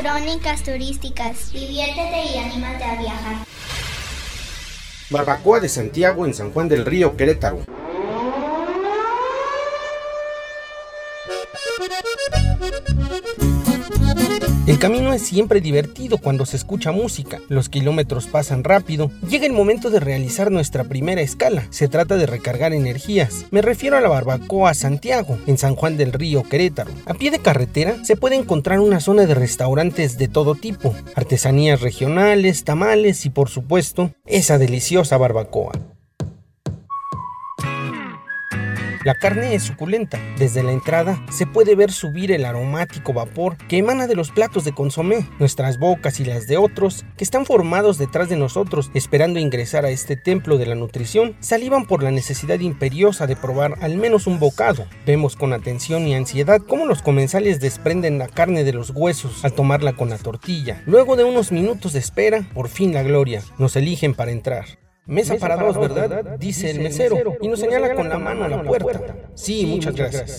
Crónicas turísticas. Diviértete y anímate a viajar. Barbacoa de Santiago en San Juan del Río, Querétaro. El camino es siempre divertido cuando se escucha música, los kilómetros pasan rápido, llega el momento de realizar nuestra primera escala, se trata de recargar energías, me refiero a la barbacoa Santiago, en San Juan del Río, Querétaro. A pie de carretera se puede encontrar una zona de restaurantes de todo tipo, artesanías regionales, tamales y por supuesto, esa deliciosa barbacoa. La carne es suculenta. Desde la entrada se puede ver subir el aromático vapor que emana de los platos de consomé, nuestras bocas y las de otros que están formados detrás de nosotros esperando ingresar a este templo de la nutrición, salivan por la necesidad imperiosa de probar al menos un bocado. Vemos con atención y ansiedad cómo los comensales desprenden la carne de los huesos al tomarla con la tortilla. Luego de unos minutos de espera, por fin la gloria, nos eligen para entrar. Mesa, para, dos, ¿verdad? Dice, el mesero, y nos señala con la mano a la puerta. Sí, muchas gracias.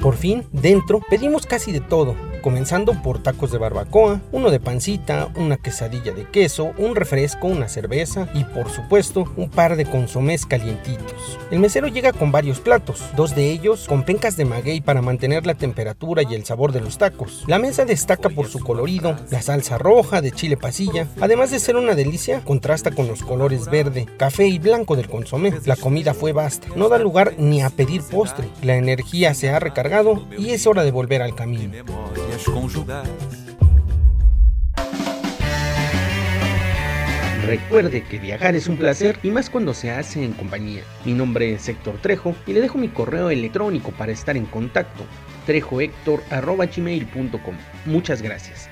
Por fin, dentro, pedimos casi de todo, comenzando por tacos de barbacoa, uno de pancita, una quesadilla de queso, un refresco, una cerveza y por supuesto un par de consomés calientitos. El mesero llega con varios platos, dos de ellos con pencas de maguey para mantener la temperatura y el sabor de los tacos. La mesa destaca por su colorido, la salsa roja de chile pasilla, además de ser una delicia, contrasta con los colores verde, café y blanco del consomé. La comida fue vasta, no da lugar ni a pedir postre. La energía se ha recargado y es hora de volver al camino. Recuerde que viajar es un placer y más cuando se hace en compañía. Mi nombre es Héctor Trejo y le dejo mi correo electrónico para estar en contacto trejohector.gmail.com Muchas gracias.